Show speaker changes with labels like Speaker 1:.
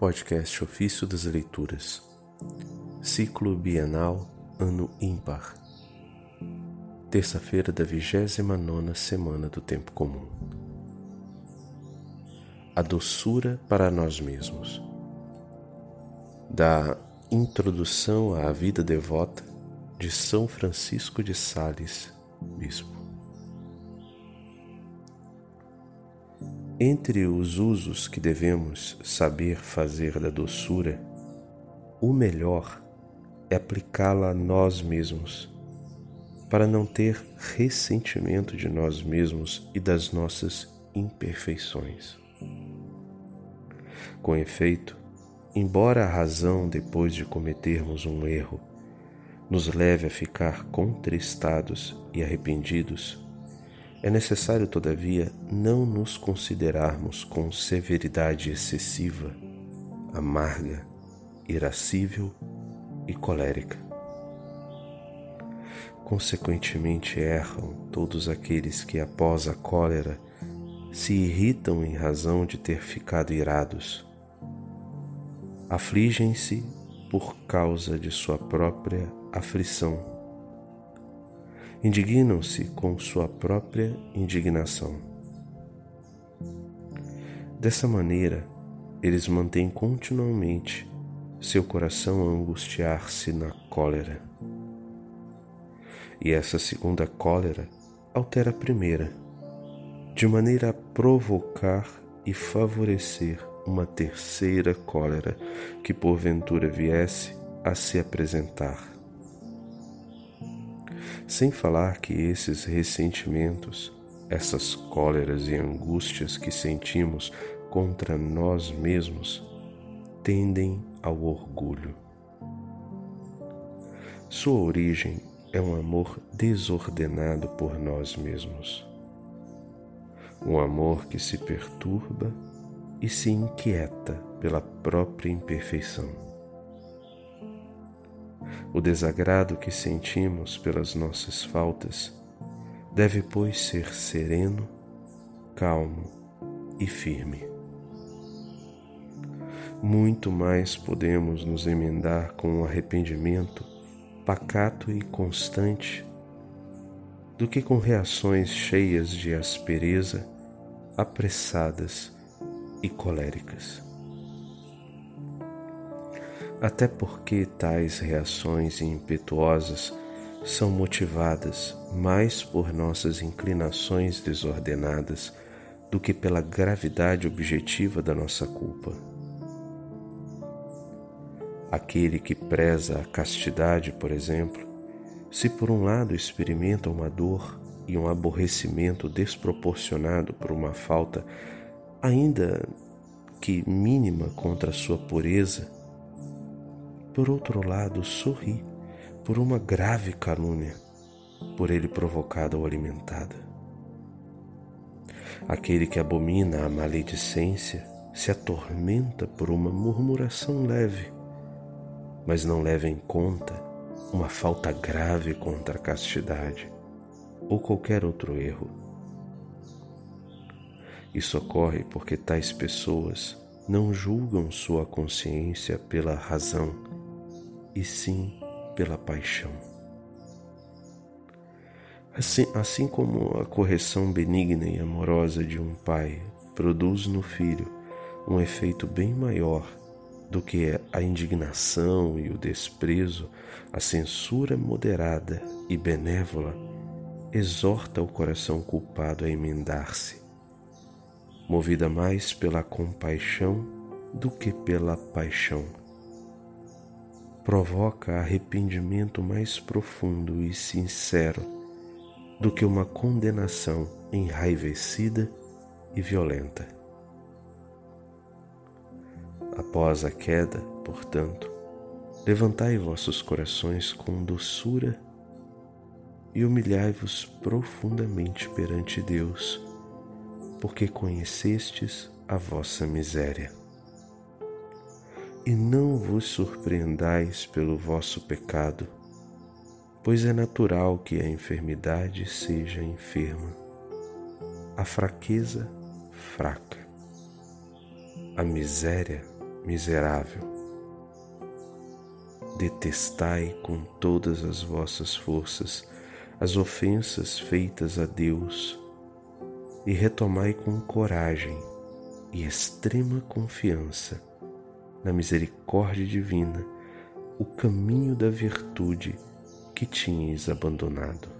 Speaker 1: Podcast Ofício das Leituras, Ciclo Bienal, Ano Ímpar, terça-feira da vigésima nona semana do Tempo Comum. A doçura para nós mesmos. Da Introdução à Vida Devota de São Francisco de Sales, Bispo. Entre os usos que devemos saber fazer da doçura, o melhor é aplicá-la a nós mesmos, para não ter ressentimento de nós mesmos e das nossas imperfeições. Com efeito, embora a razão, depois de cometermos um erro, nos leve a ficar contristados e arrependidos, é necessário, todavia, não nos considerarmos com severidade excessiva, amarga, irascível e colérica. Consequentemente, erram todos aqueles que, após a cólera, se irritam em razão de ter ficado irados. Afligem-se por causa de sua própria aflição indignam-se com sua própria indignação. Dessa maneira, eles mantêm continuamente seu coração a angustiar-se na cólera. E essa segunda cólera altera a primeira, de maneira a provocar e favorecer uma terceira cólera que porventura viesse a se apresentar. Sem falar que esses ressentimentos, essas cóleras e angústias que sentimos contra nós mesmos, tendem ao orgulho. Sua origem é um amor desordenado por nós mesmos. Um amor que se perturba e se inquieta pela própria imperfeição. O desagrado que sentimos pelas nossas faltas deve, pois, ser sereno, calmo e firme. Muito mais podemos nos emendar com um arrependimento pacato e constante do que com reações cheias de aspereza, apressadas e coléricas até porque tais reações impetuosas são motivadas mais por nossas inclinações desordenadas do que pela gravidade objetiva da nossa culpa. Aquele que preza a castidade, por exemplo, se por um lado experimenta uma dor e um aborrecimento desproporcionado por uma falta, ainda que mínima contra a sua pureza, por outro lado, sorri por uma grave calúnia, por ele provocada ou alimentada. Aquele que abomina a maledicência se atormenta por uma murmuração leve, mas não leva em conta uma falta grave contra a castidade ou qualquer outro erro. Isso ocorre porque tais pessoas não julgam sua consciência pela razão e sim pela paixão. Assim, assim como a correção benigna e amorosa de um pai produz no filho um efeito bem maior do que a indignação e o desprezo, a censura moderada e benévola exorta o coração culpado a emendar-se, movida mais pela compaixão do que pela paixão provoca arrependimento mais profundo e sincero do que uma condenação enraivecida e violenta. Após a queda, portanto, levantai vossos corações com doçura e humilhai-vos profundamente perante Deus, porque conhecestes a vossa miséria e não vos surpreendais pelo vosso pecado, pois é natural que a enfermidade seja enferma, a fraqueza fraca, a miséria miserável. Detestai com todas as vossas forças as ofensas feitas a Deus e retomai com coragem e extrema confiança na misericórdia divina o caminho da virtude que tinhas abandonado.